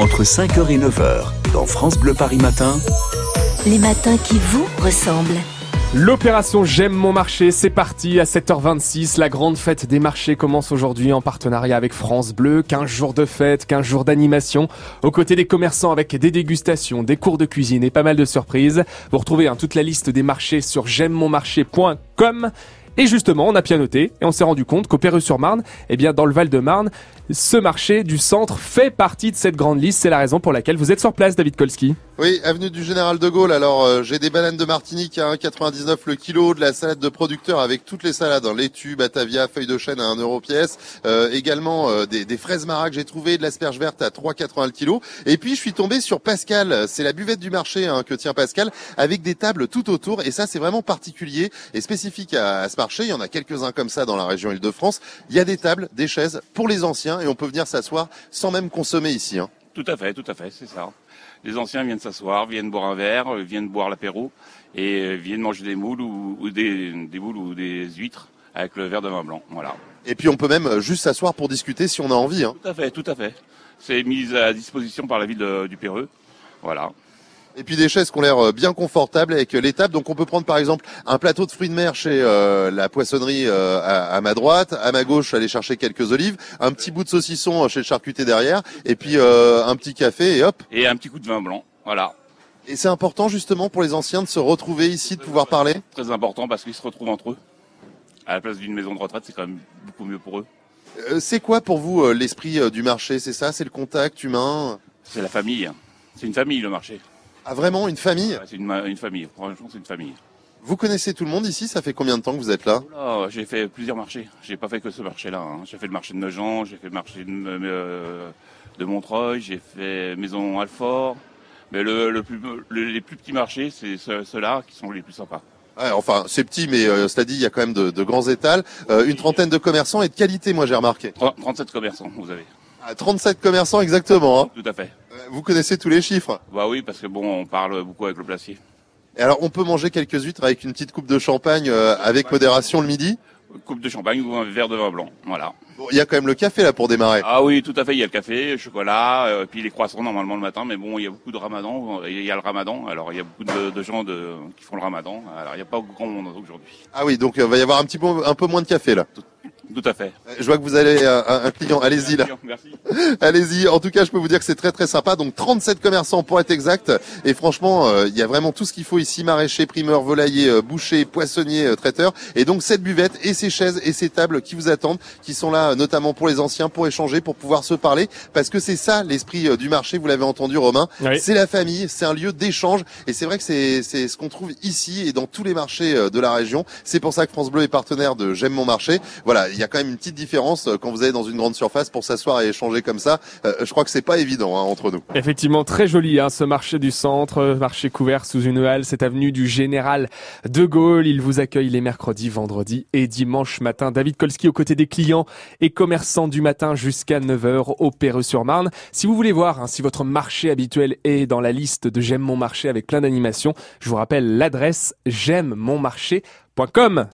entre 5h et 9h dans France Bleu Paris Matin. Les matins qui vous ressemblent. L'opération J'aime mon marché, c'est parti à 7h26. La grande fête des marchés commence aujourd'hui en partenariat avec France Bleu. 15 jours de fête, 15 jours d'animation. Aux côtés des commerçants avec des dégustations, des cours de cuisine et pas mal de surprises. Vous retrouvez hein, toute la liste des marchés sur j'aime-mon-marché.com. Et justement, on a pianoté et on s'est rendu compte qu'au Perreux-sur-Marne, eh bien, dans le Val-de-Marne, ce marché du centre fait partie de cette grande liste. C'est la raison pour laquelle vous êtes sur place, David Kolski. Oui, avenue du Général de Gaulle. Alors, euh, j'ai des bananes de Martinique à 1,99 le kilo, de la salade de producteur avec toutes les salades, hein, laitue, batavia, feuilles de chêne à 1 euro pièce. Euh, également euh, des, des, fraises marac, j'ai trouvé de l'asperge verte à 3,80 le kilo. Et puis, je suis tombé sur Pascal. C'est la buvette du marché hein, que tient Pascal, avec des tables tout autour. Et ça, c'est vraiment particulier et spécifique à, à ce marché. Il y en a quelques-uns comme ça dans la région Île-de-France. Il y a des tables, des chaises pour les anciens et on peut venir s'asseoir sans même consommer ici. Hein. Tout à fait, tout à fait, c'est ça les anciens viennent s'asseoir, viennent boire un verre, euh, viennent boire l'apéro et euh, viennent manger des moules ou, des, moules ou des huîtres avec le verre de vin blanc. Voilà. Et puis on peut même euh, juste s'asseoir pour discuter si on a envie. Hein. Tout à fait, tout à fait. C'est mis à disposition par la ville du Péreux. Voilà. Et puis des chaises qui ont l'air euh, bien confortables avec euh, tables. Donc on peut prendre par exemple un plateau de fruits de mer chez euh, la poissonnerie à, ma droite, à ma gauche aller chercher quelques olives, un petit bout de saucisson chez le charcutier derrière, et puis un petit café et hop. Et un petit coup de vin blanc. Voilà. Et c'est important justement pour les anciens de se retrouver ici, de pouvoir parler? Très important parce qu'ils se retrouvent entre eux. À la place d'une maison de retraite, c'est quand même beaucoup mieux pour eux. c'est quoi pour vous l'esprit du marché? C'est ça? C'est le contact humain? C'est la famille. C'est une famille le marché. Ah vraiment une famille C'est une, famille, franchement c'est une famille. Vous connaissez tout le monde ici Ça fait combien de temps que vous êtes là? J'ai fait plusieurs marchés. J'ai pas fait que ce marché-là. Hein. J'ai fait le marché de Nogent, j'ai fait le marché de, euh, de Montreuil, j'ai fait Maison Alfort. Mais le, le plus, les plus petits marchés, c'est ceux-là qui sont les plus sympas. Ouais, enfin, c'est petit, mais euh, c'est-à-dire il y a quand même de, de grands étals, euh, une trentaine de commerçants et de qualité, moi j'ai remarqué. 37 commerçants, vous avez. 37 ah, commerçants exactement. Hein. Tout à fait. Vous connaissez tous les chiffres Bah oui, parce que bon, on parle beaucoup avec le placier. Et alors, on peut manger quelques huîtres avec une petite coupe de champagne euh, avec modération le midi? Coupe de champagne ou un verre de vin blanc, voilà. Bon, il y a quand même le café là pour démarrer. Ah oui, tout à fait. Il y a le café, le chocolat, euh, puis les croissants normalement le matin. Mais bon, il y a beaucoup de Ramadan. Il y a le Ramadan. Alors il y a beaucoup de, gens de, qui font le Ramadan. Alors il n'y a pas grand monde aujourd'hui. Ah oui, donc il va y avoir un petit peu, un peu moins de café là. Tout à fait. Je vois que vous allez un, un client. Allez-y là. Merci. Allez-y. En tout cas, je peux vous dire que c'est très très sympa. Donc 37 commerçants pour être exact. Et franchement, euh, il y a vraiment tout ce qu'il faut ici maraîcher, primeur, volailler, euh, boucher, poissonnier, euh, traiteur. Et donc cette buvette et ces chaises et ces tables qui vous attendent, qui sont là notamment pour les anciens, pour échanger, pour pouvoir se parler, parce que c'est ça l'esprit du marché. Vous l'avez entendu, Romain. C'est la famille. C'est un lieu d'échange. Et c'est vrai que c'est c'est ce qu'on trouve ici et dans tous les marchés de la région. C'est pour ça que France Bleu est partenaire de J'aime mon marché. Voilà il y a quand même une petite différence euh, quand vous allez dans une grande surface pour s'asseoir et échanger comme ça. Euh, je crois que c'est pas évident hein, entre nous. Effectivement, très joli hein, ce marché du centre, marché couvert sous une halle, cette avenue du Général de Gaulle. Il vous accueille les mercredis, vendredis et dimanche matin. David Kolski aux côtés des clients et commerçants du matin jusqu'à 9h au Perreux-sur-Marne. Si vous voulez voir hein, si votre marché habituel est dans la liste de J'aime mon marché avec plein d'animations, je vous rappelle l'adresse j'aime mon marché.com.